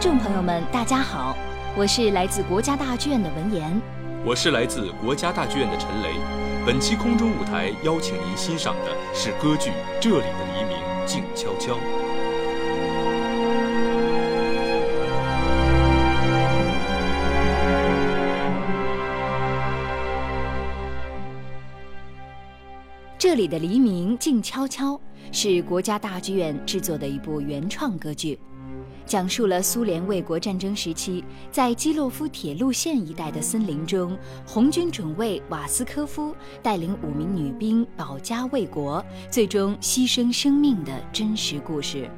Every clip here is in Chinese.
听众朋友们，大家好，我是来自国家大剧院的文言，我是来自国家大剧院的陈雷。本期空中舞台邀请您欣赏的是歌剧《这里的黎明静悄悄》。这里的黎明静悄悄是国家大剧院制作的一部原创歌剧，讲述了苏联卫国战争时期在基洛夫铁路线一带的森林中，红军准尉瓦斯科夫带领五名女兵保家卫国，最终牺牲生命的真实故事。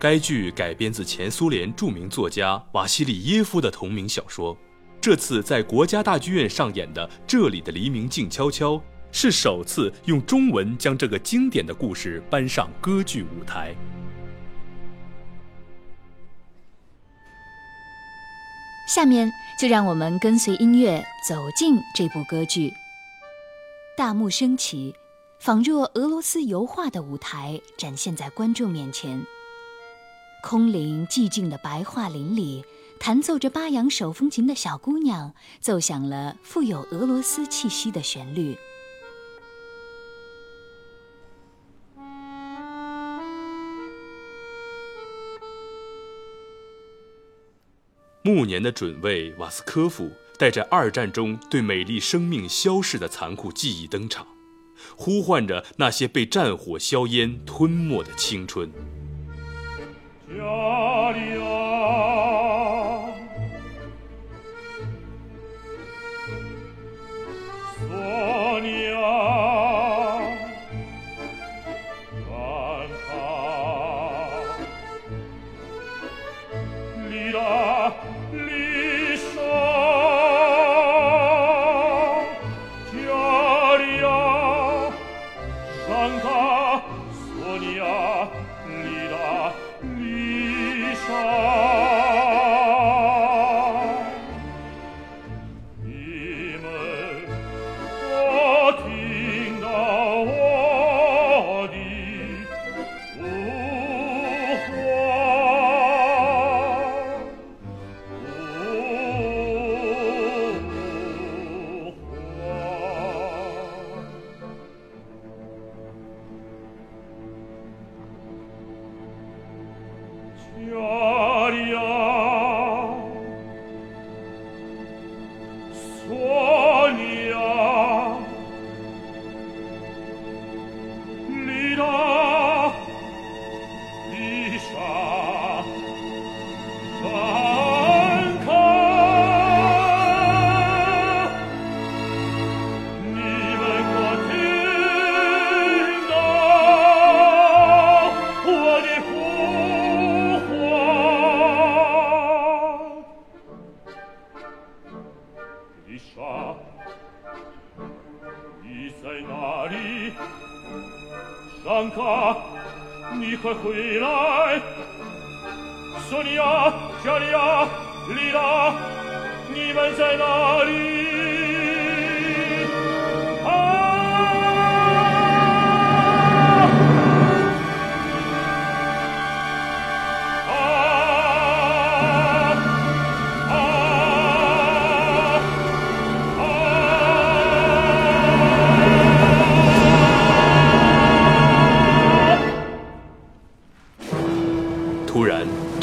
该剧改编自前苏联著名作家瓦西里耶夫的同名小说，这次在国家大剧院上演的《这里的黎明静悄悄》。是首次用中文将这个经典的故事搬上歌剧舞台。下面就让我们跟随音乐走进这部歌剧。大幕升起，仿若俄罗斯油画的舞台展现在观众面前。空灵寂静的白桦林里，弹奏着巴扬手风琴的小姑娘奏响了富有俄罗斯气息的旋律。暮年的准尉瓦斯科夫带着二战中对美丽生命消逝的残酷记忆登场，呼唤着那些被战火硝烟吞没的青春。加里奥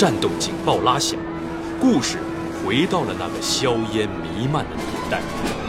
战斗警报拉响，故事回到了那个硝烟弥漫的年代。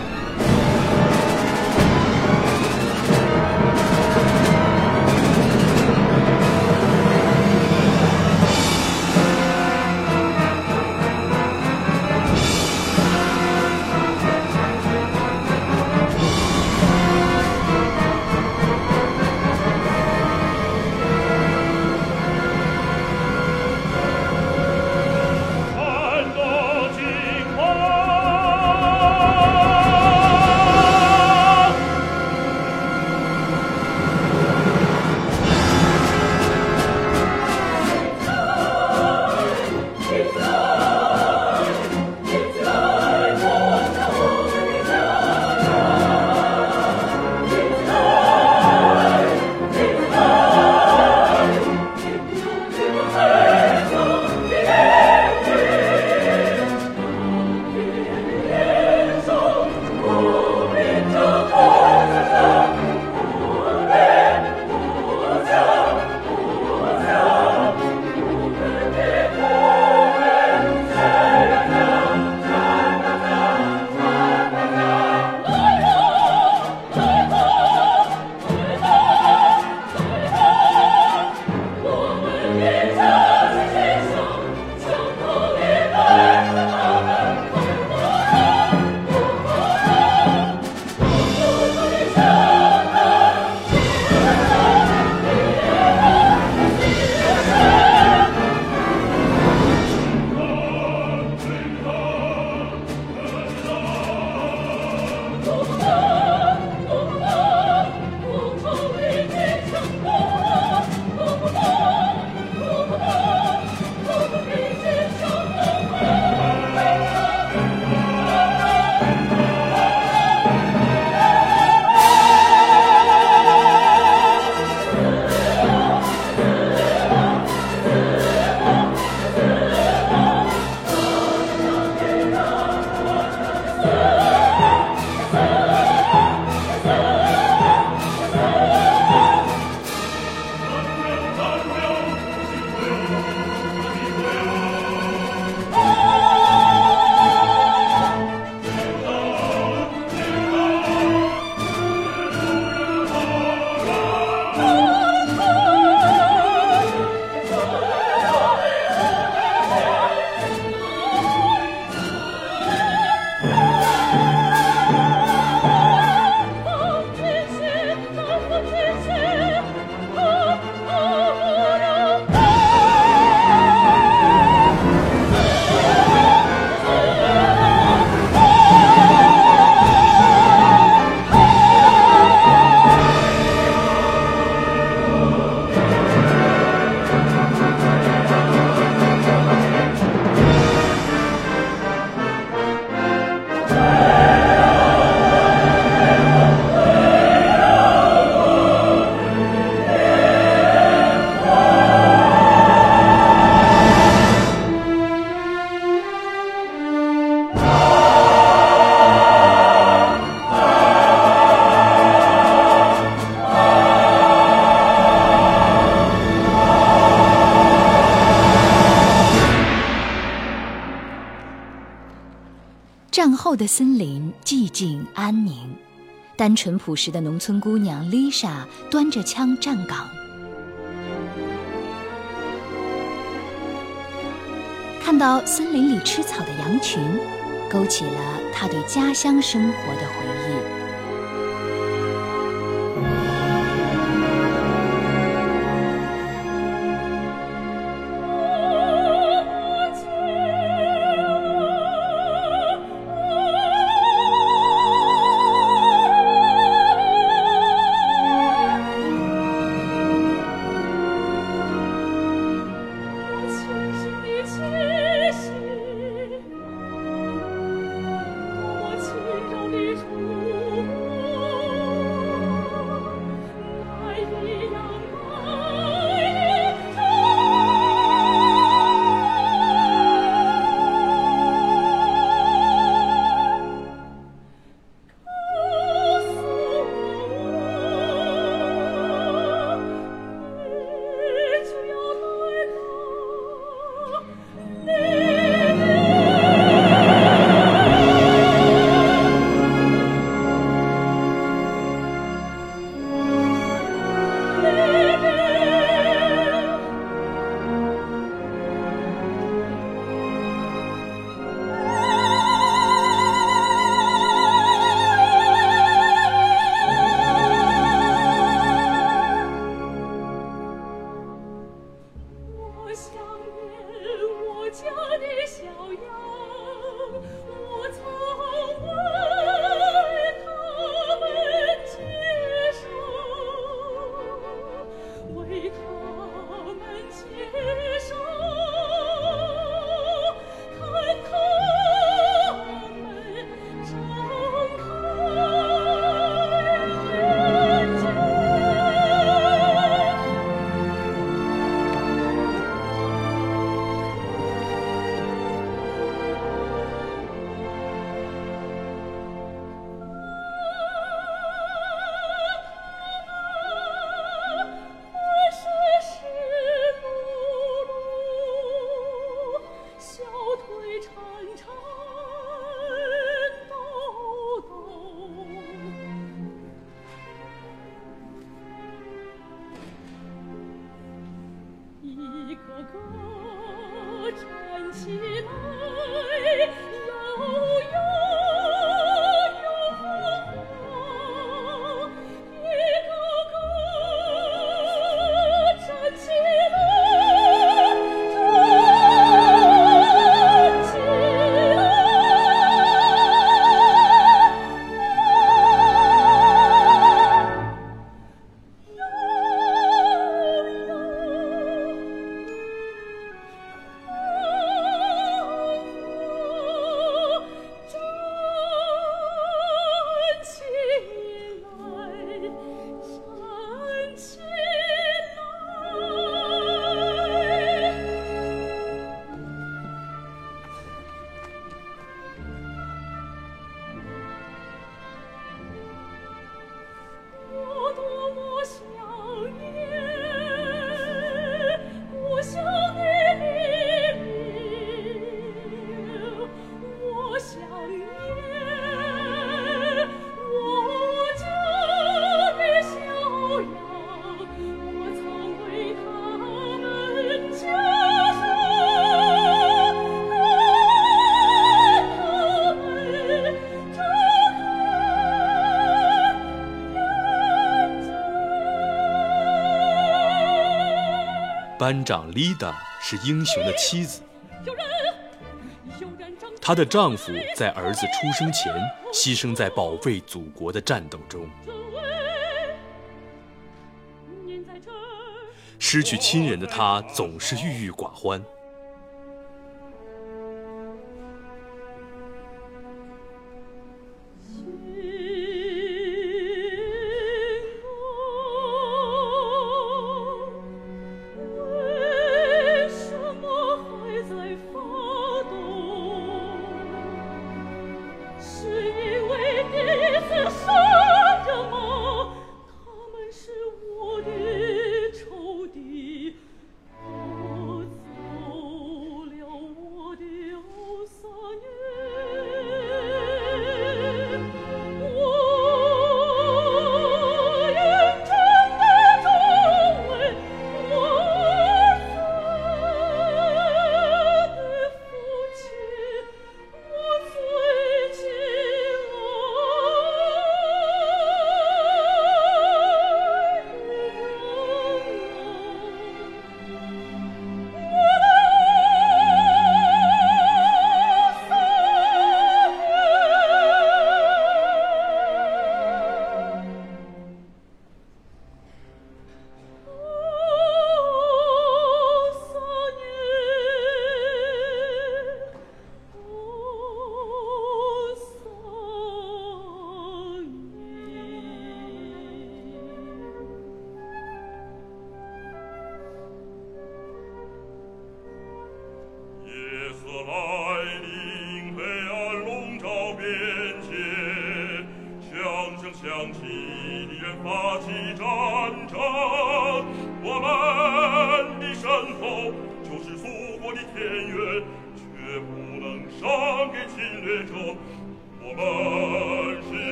的森林寂静安宁，单纯朴实的农村姑娘丽莎端着枪站岗。看到森林里吃草的羊群，勾起了她对家乡生活的回忆。想念我家的小羊班长丽达是英雄的妻子，她的丈夫在儿子出生前牺牲在保卫祖国的战斗中，失去亲人的她总是郁郁寡欢。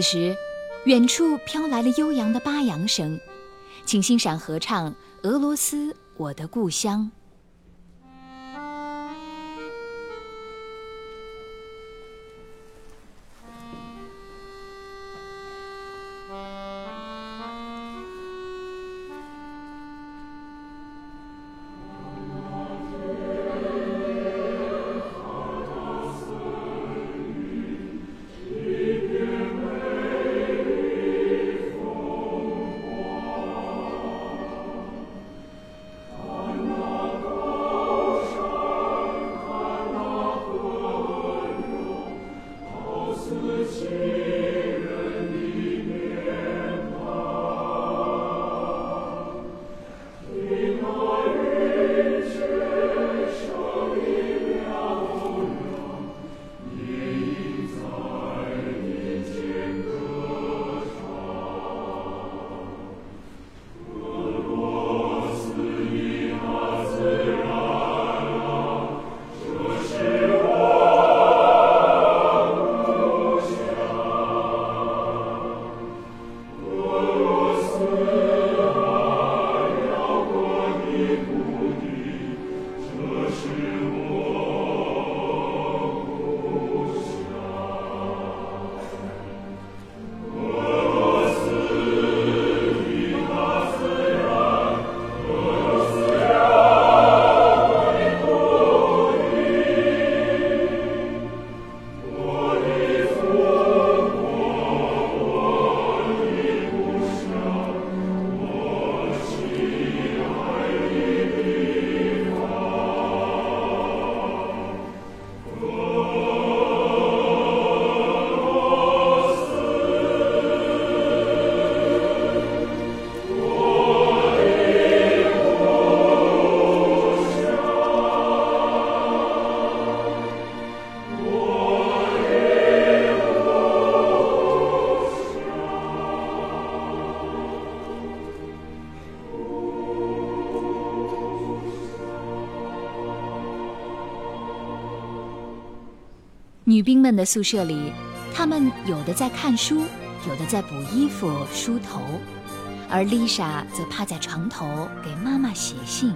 此时远处飘来了悠扬的巴扬声请欣赏合唱俄罗斯我的故乡。女兵们的宿舍里她们有的在看书有的在补衣服梳头而丽莎则趴在床头给妈妈写信。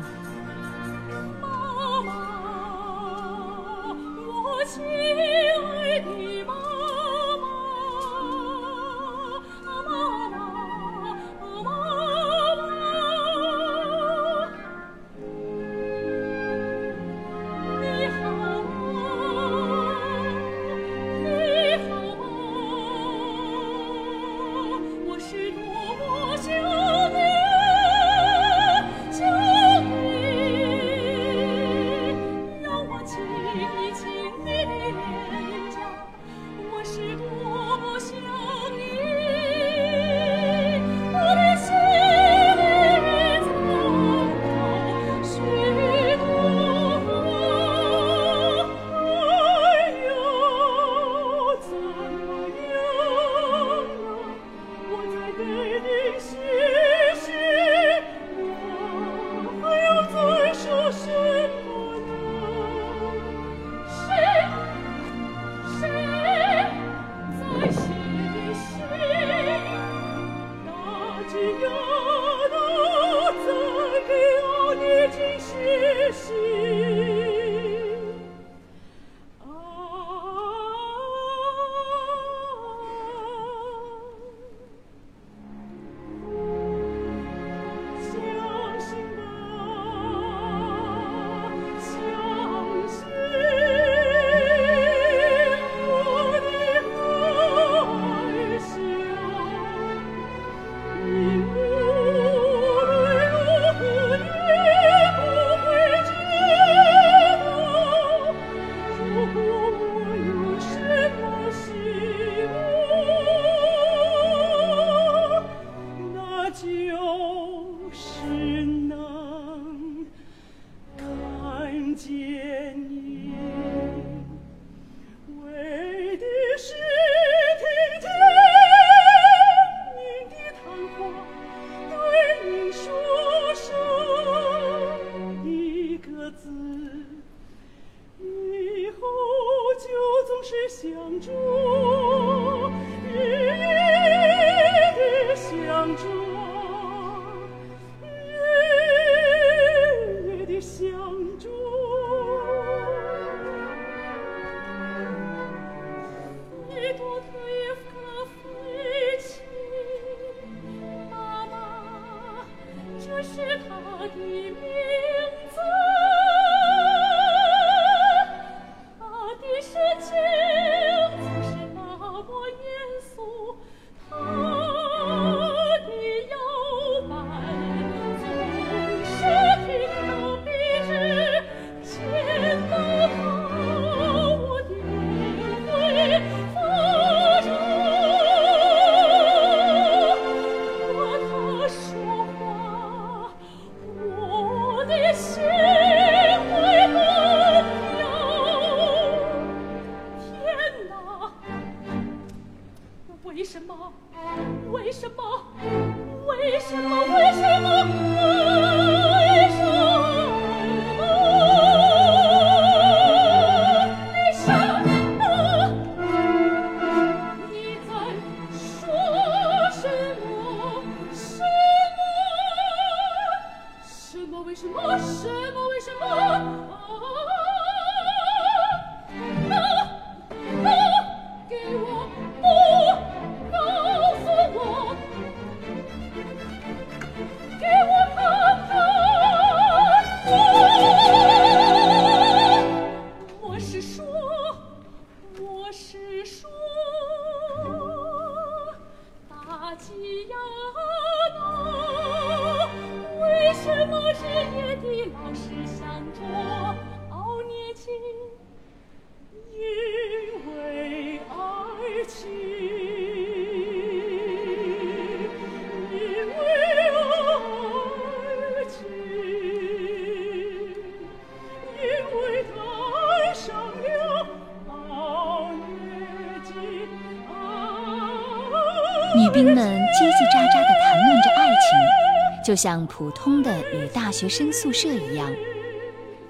就像普通的女大学生宿舍一样。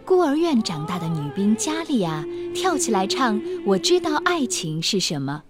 孤儿院长大的女兵加利亚跳起来唱：“我知道爱情是什么。”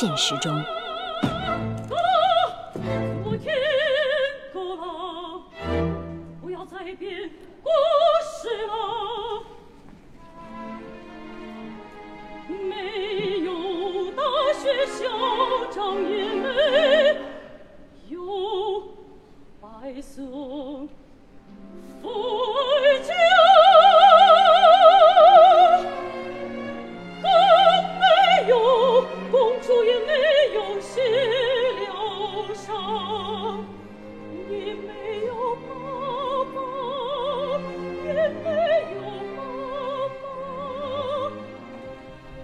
现实中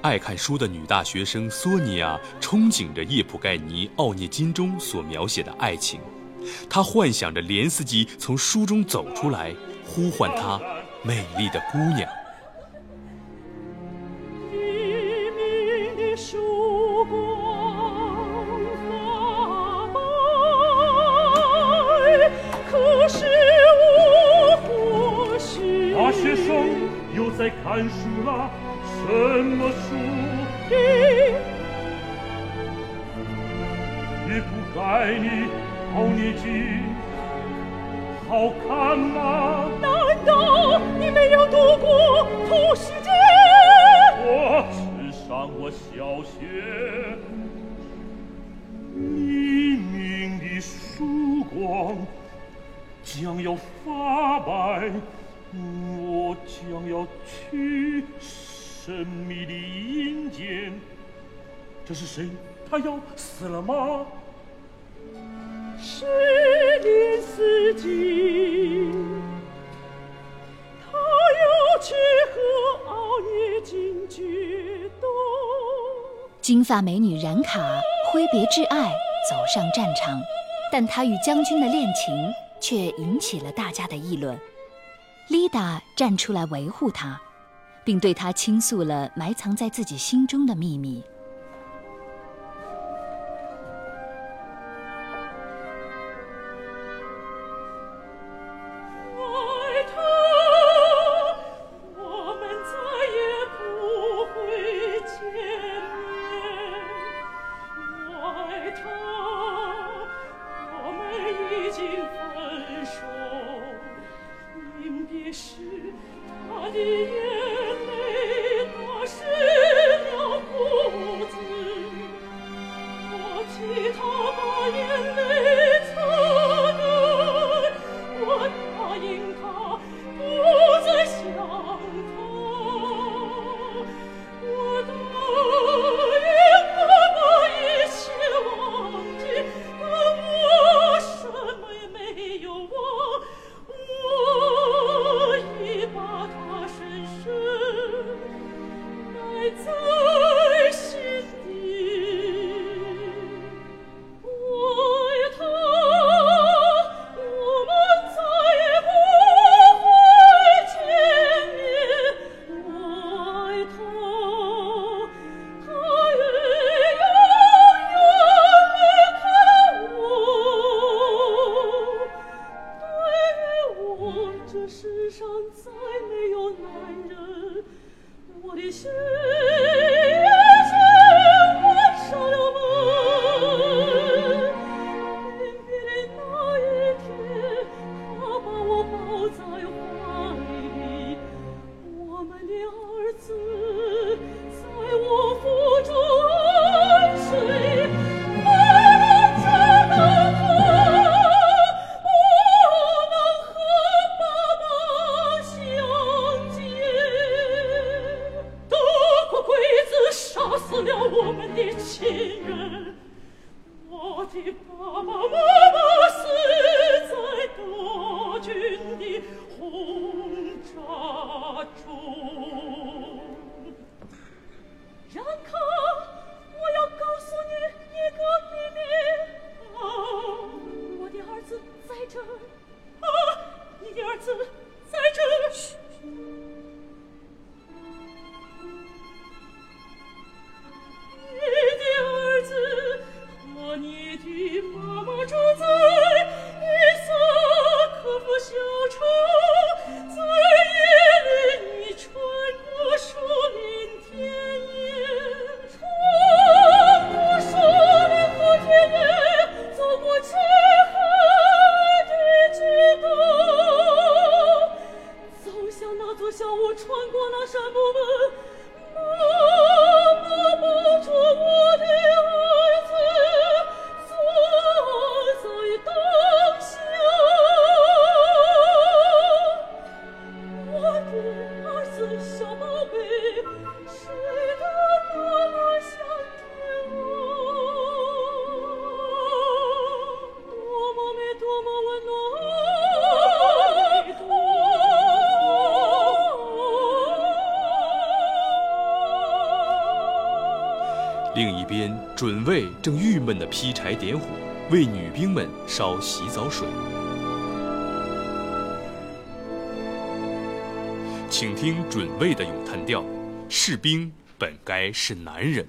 爱看书的女大学生索尼娅憧憬着叶普盖尼奥涅金中所描写的爱情。她幻想着连斯基从书中走出来呼唤她美丽的姑娘。死了吗？十年四季，他又去和？熬夜金决斗。金发美女冉卡挥别挚爱，走上战场，但她与将军的恋情却引起了大家的议论。丽达站出来维护他，并对他倾诉了埋藏在自己心中的秘密。军的轰炸中为女兵们烧洗澡水。请听准尉的咏叹调：士兵本该是男人。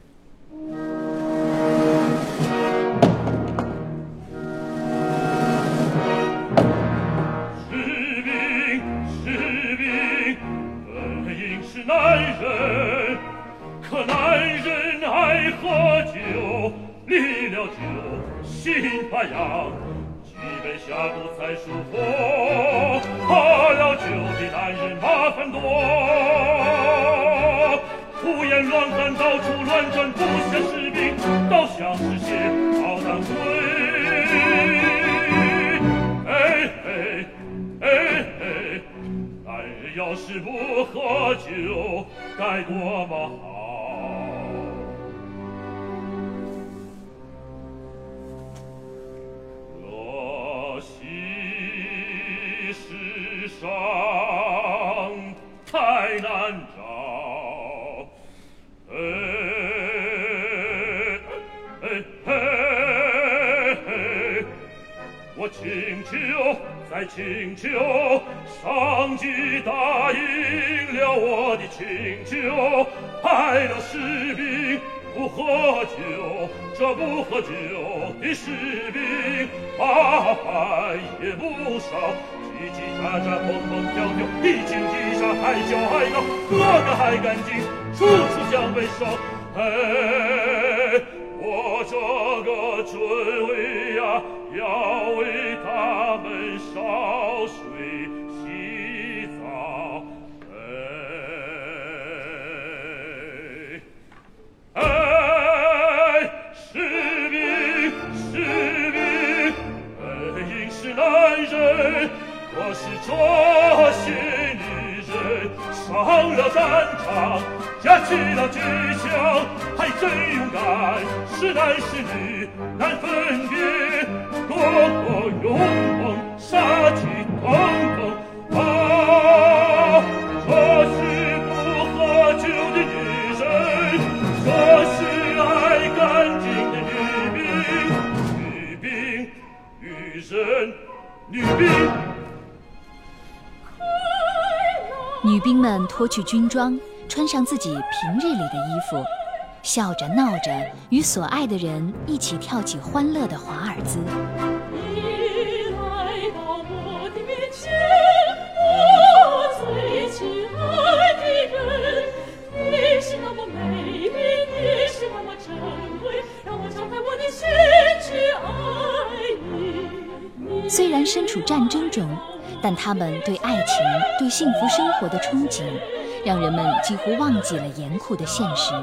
酒心发痒，举杯下肚才舒服，喝了酒的男人麻烦多，胡言乱喊，到处乱转，不像士兵，倒像是些炮弹灰。哎哎哎哎！男人要是不喝酒，该多么好！再请求，上级答应了我的请求，派了士兵不喝酒，这不喝酒的士兵啊，也不少，叽叽喳喳，蹦蹦跳跳，一惊一乍，还叫还闹，个个还干净，处处将被烧。哎，我这个准尉呀，要为是这些女人上了战场，架起了机枪，还真勇敢，是男是女难分别，多么勇猛，杀气腾脱去军装，穿上自己平日里的衣服，笑着闹着，与所爱的人一起跳起欢乐的华尔兹。你来到我的面前，我最亲爱的人，你是那么美丽，你是那么珍贵，让我敞开我的心去爱。你虽然身处战争中，但他们对爱情、对幸福生活的憧憬，让人们几乎忘记了严酷的现实。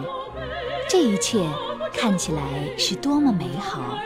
这一切看起来是多么美好！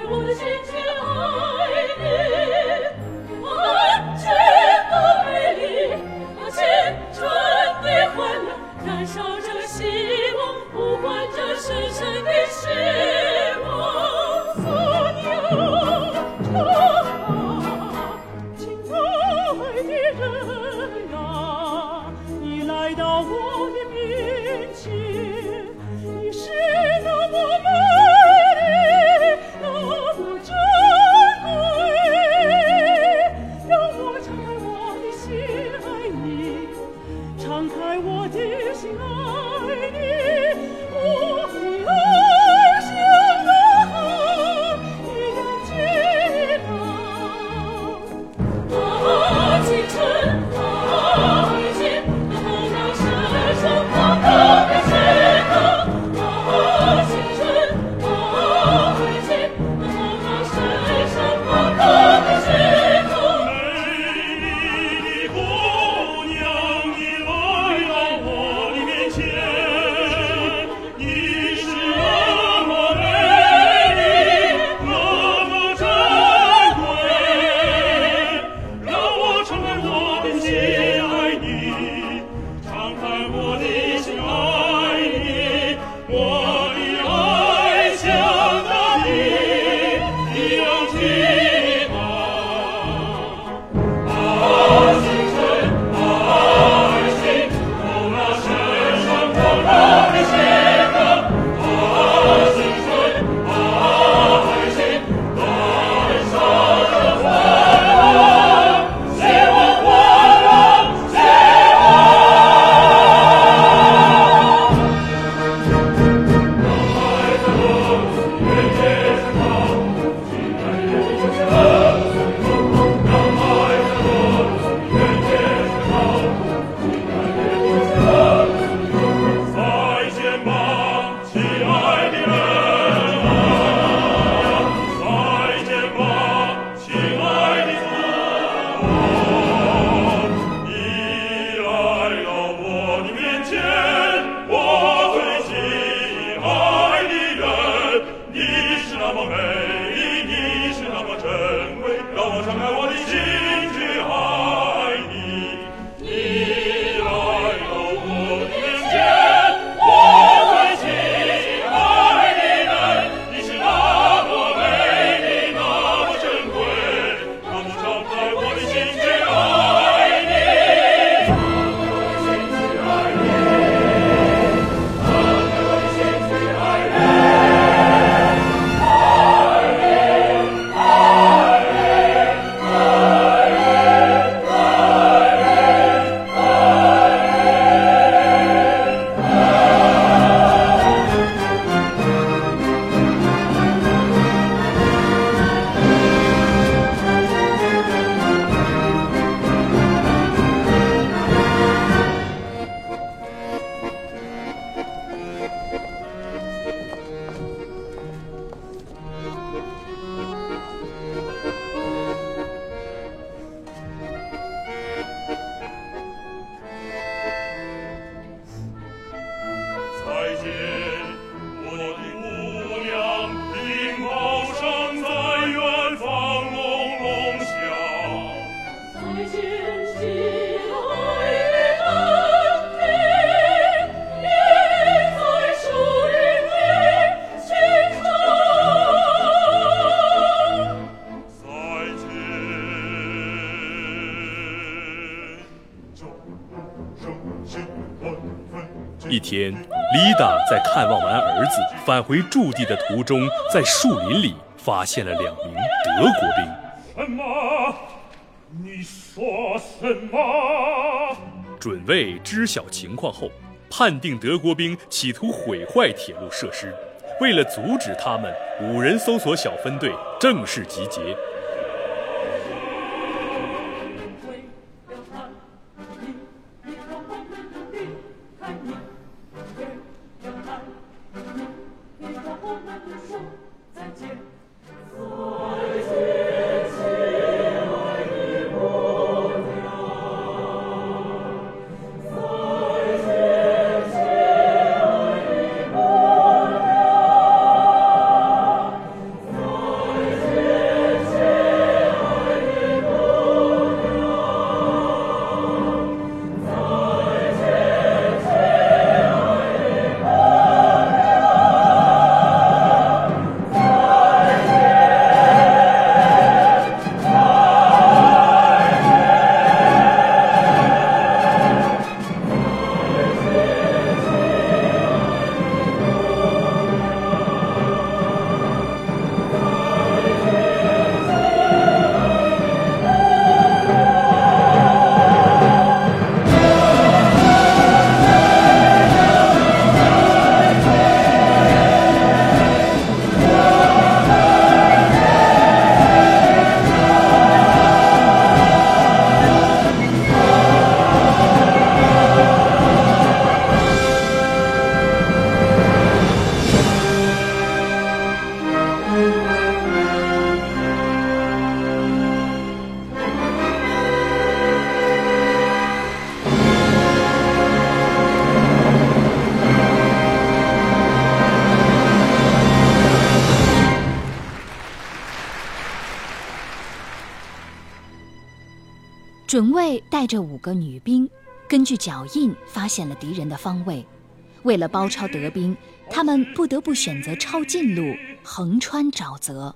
返回驻地的途中，在树林里发现了两名德国兵。什么？你说什么？准尉知晓情况后，判定德国兵企图毁坏铁路设施。为了阻止他们，五人搜索小分队正式集结。准尉带着五个女兵，根据脚印发现了敌人的方位。为了包抄德兵，他们不得不选择抄近路，横穿沼泽。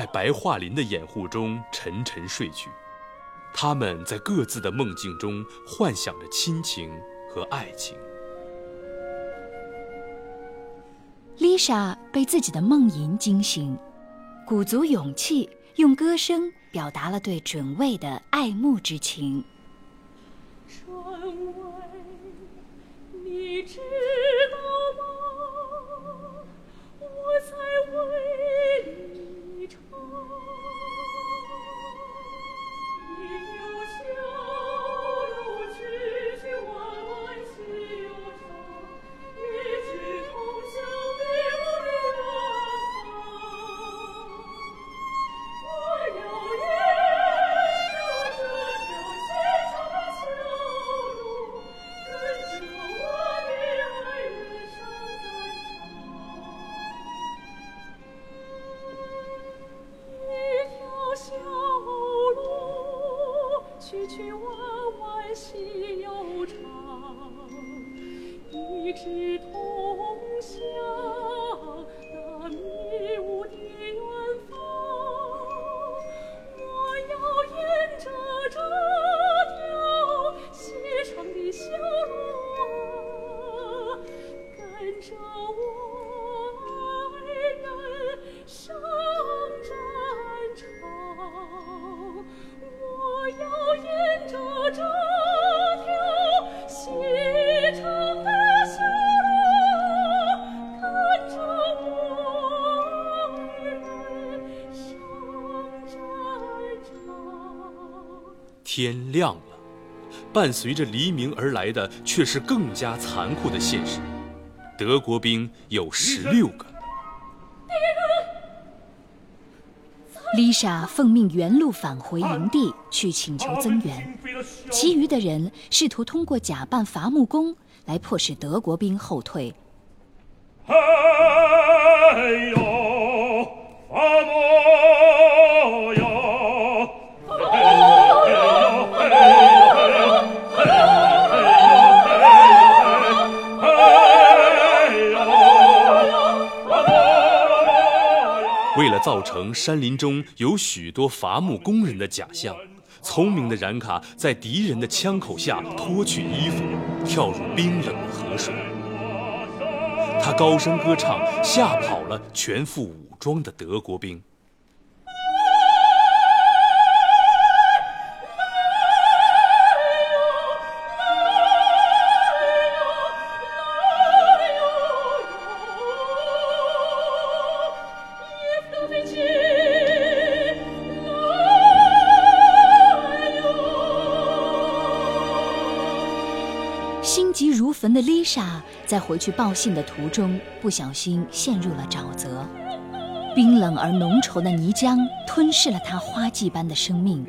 在白桦林的掩护中沉沉睡去，他们在各自的梦境中幻想着亲情和爱情。丽莎被自己的梦吟惊醒，鼓足勇气，用歌声表达了对准尉的爱慕之情。天亮了，伴随着黎明而来的却是更加残酷的现实。德国兵有十六个。丽莎奉命原路返回营地去请求增援，其余的人试图通过假扮伐木工来迫使德国兵后退。造成山林中有许多伐木工人的假象，聪明的冉卡在敌人的枪口下脱去衣服，跳入冰冷的河水。他高声歌唱，吓跑了全副武装的德国兵。丽莎在回去报信的途中，不小心陷入了沼泽。冰冷而浓稠的泥浆吞噬了她花季般的生命。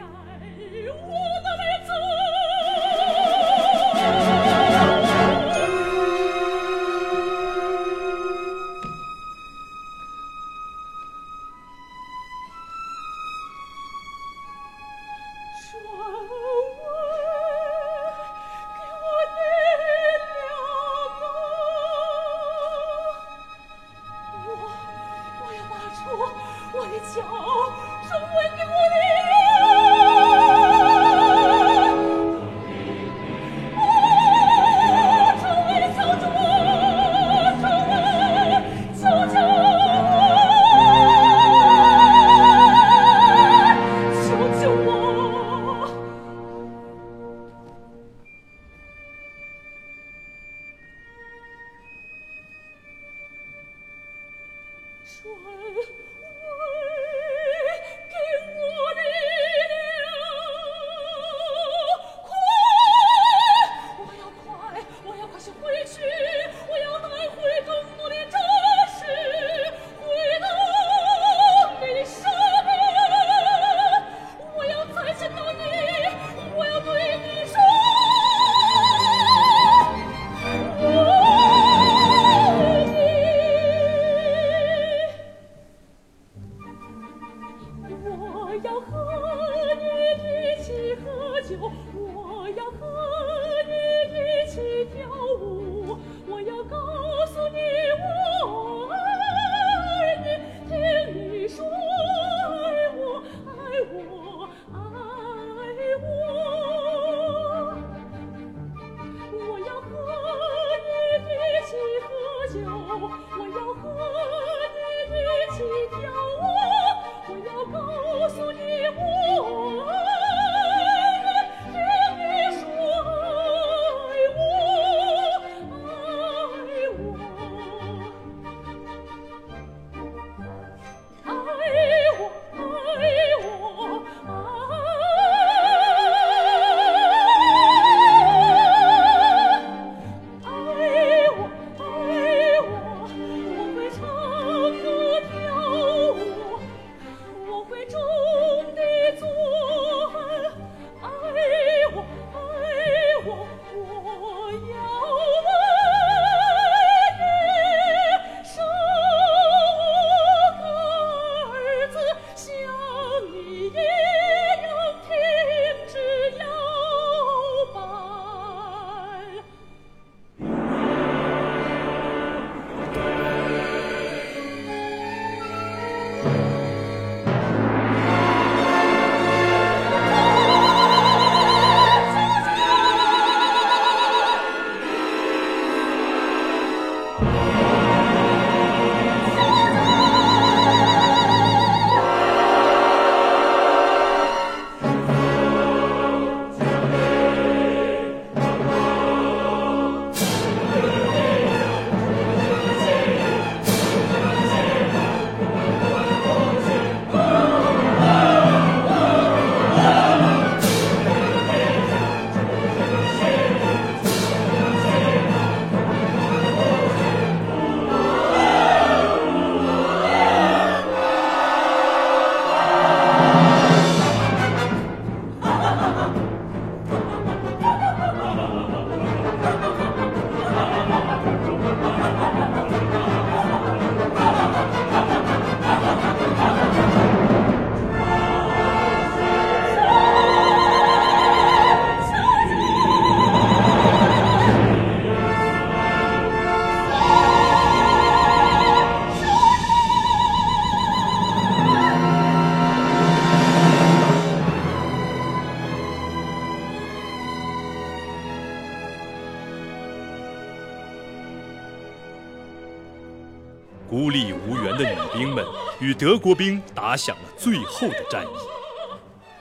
德国兵打响了最后的战役。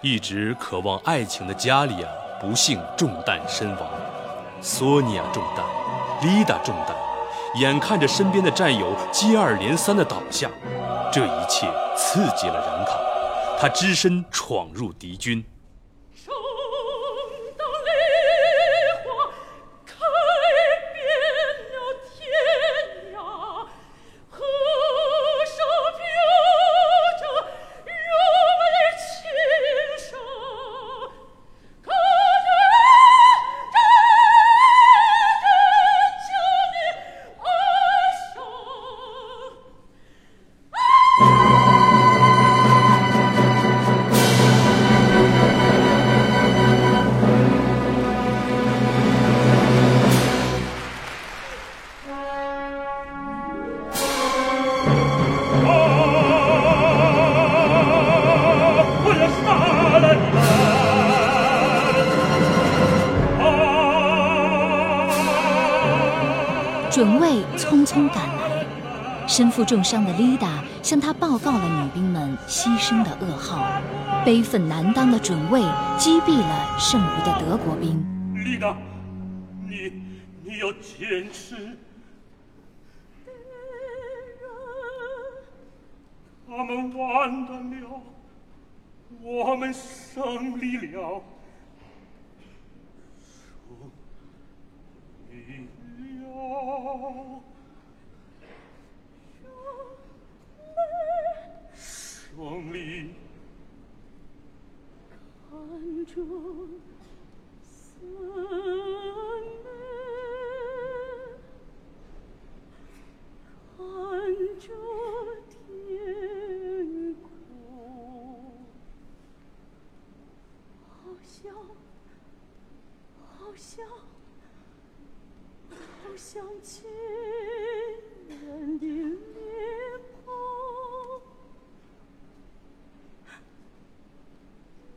一直渴望爱情的加里亚不幸中弹身亡，索尼娅中弹，丽达中弹，眼看着身边的战友接二连三的倒下，这一切刺激了冉卡，他只身闯入敌军。负重伤的丽达向他报告了女兵们牺牲的噩耗。悲愤难当的准尉击毙了剩余的德国兵。丽达，你你要坚持。他们完蛋了，我们胜利了。胜看着思念，看着天空，好像，好像。好像亲人的脸庞，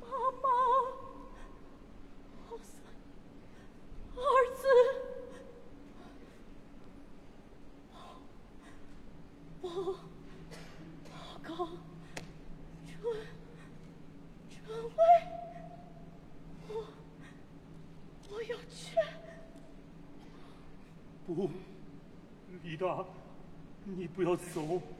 妈妈，好像儿子，我报告准准尉，我我要去。不，丽达，你不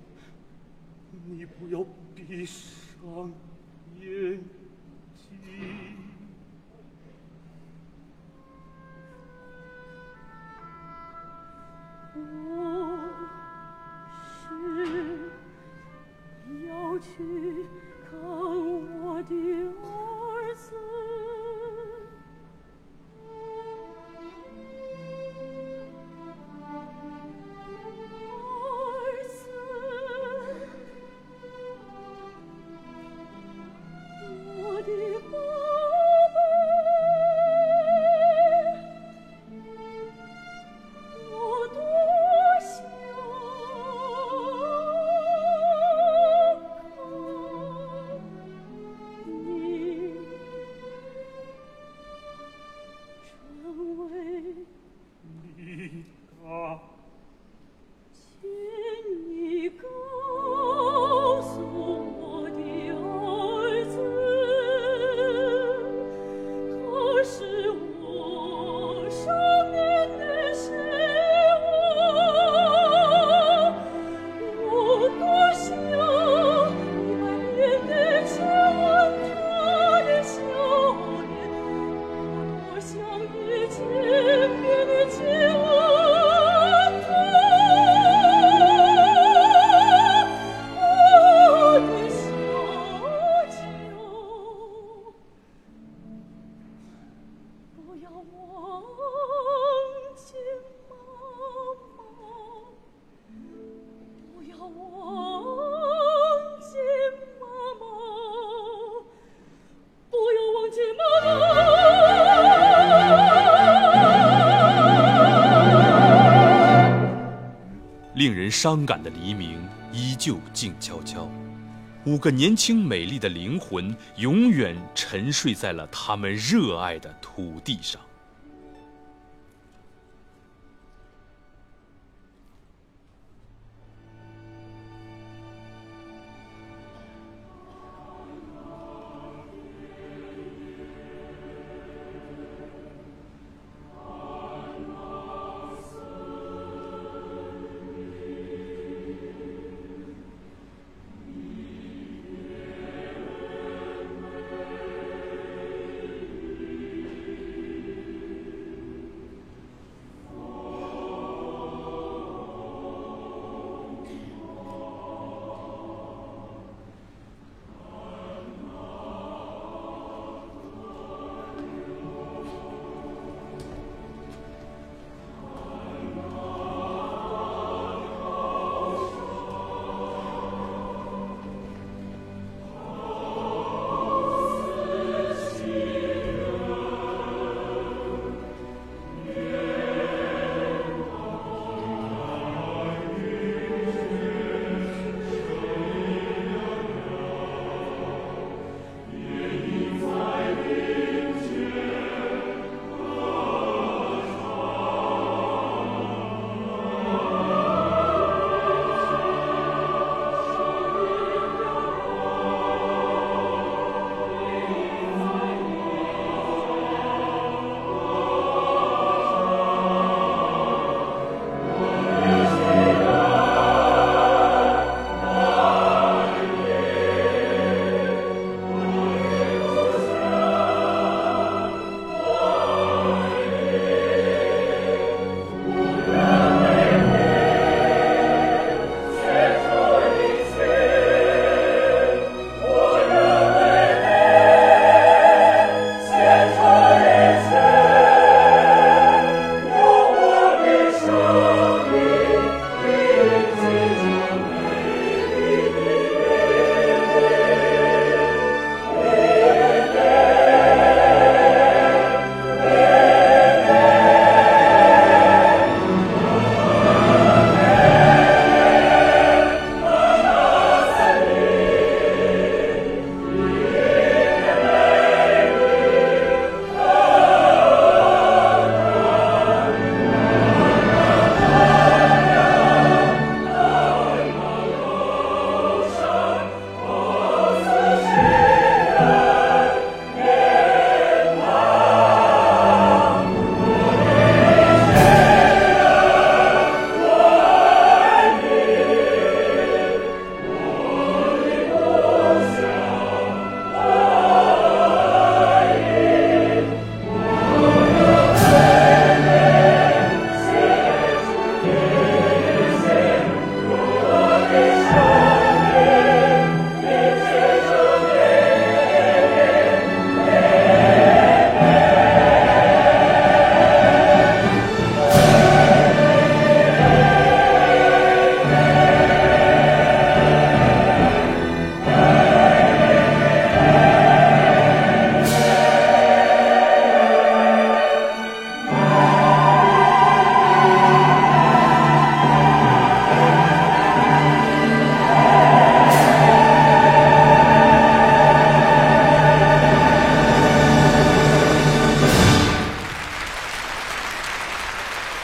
伤感的黎明依旧静悄悄，五个年轻美丽的灵魂永远沉睡在了他们热爱的土地上。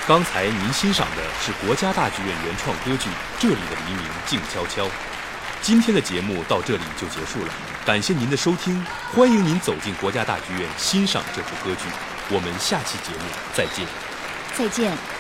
刚才您欣赏的是国家大剧院原创歌剧《这里的黎明静悄悄》。今天的节目到这里就结束了，感谢您的收听，欢迎您走进国家大剧院欣赏这部歌剧。我们下期节目再见。再见。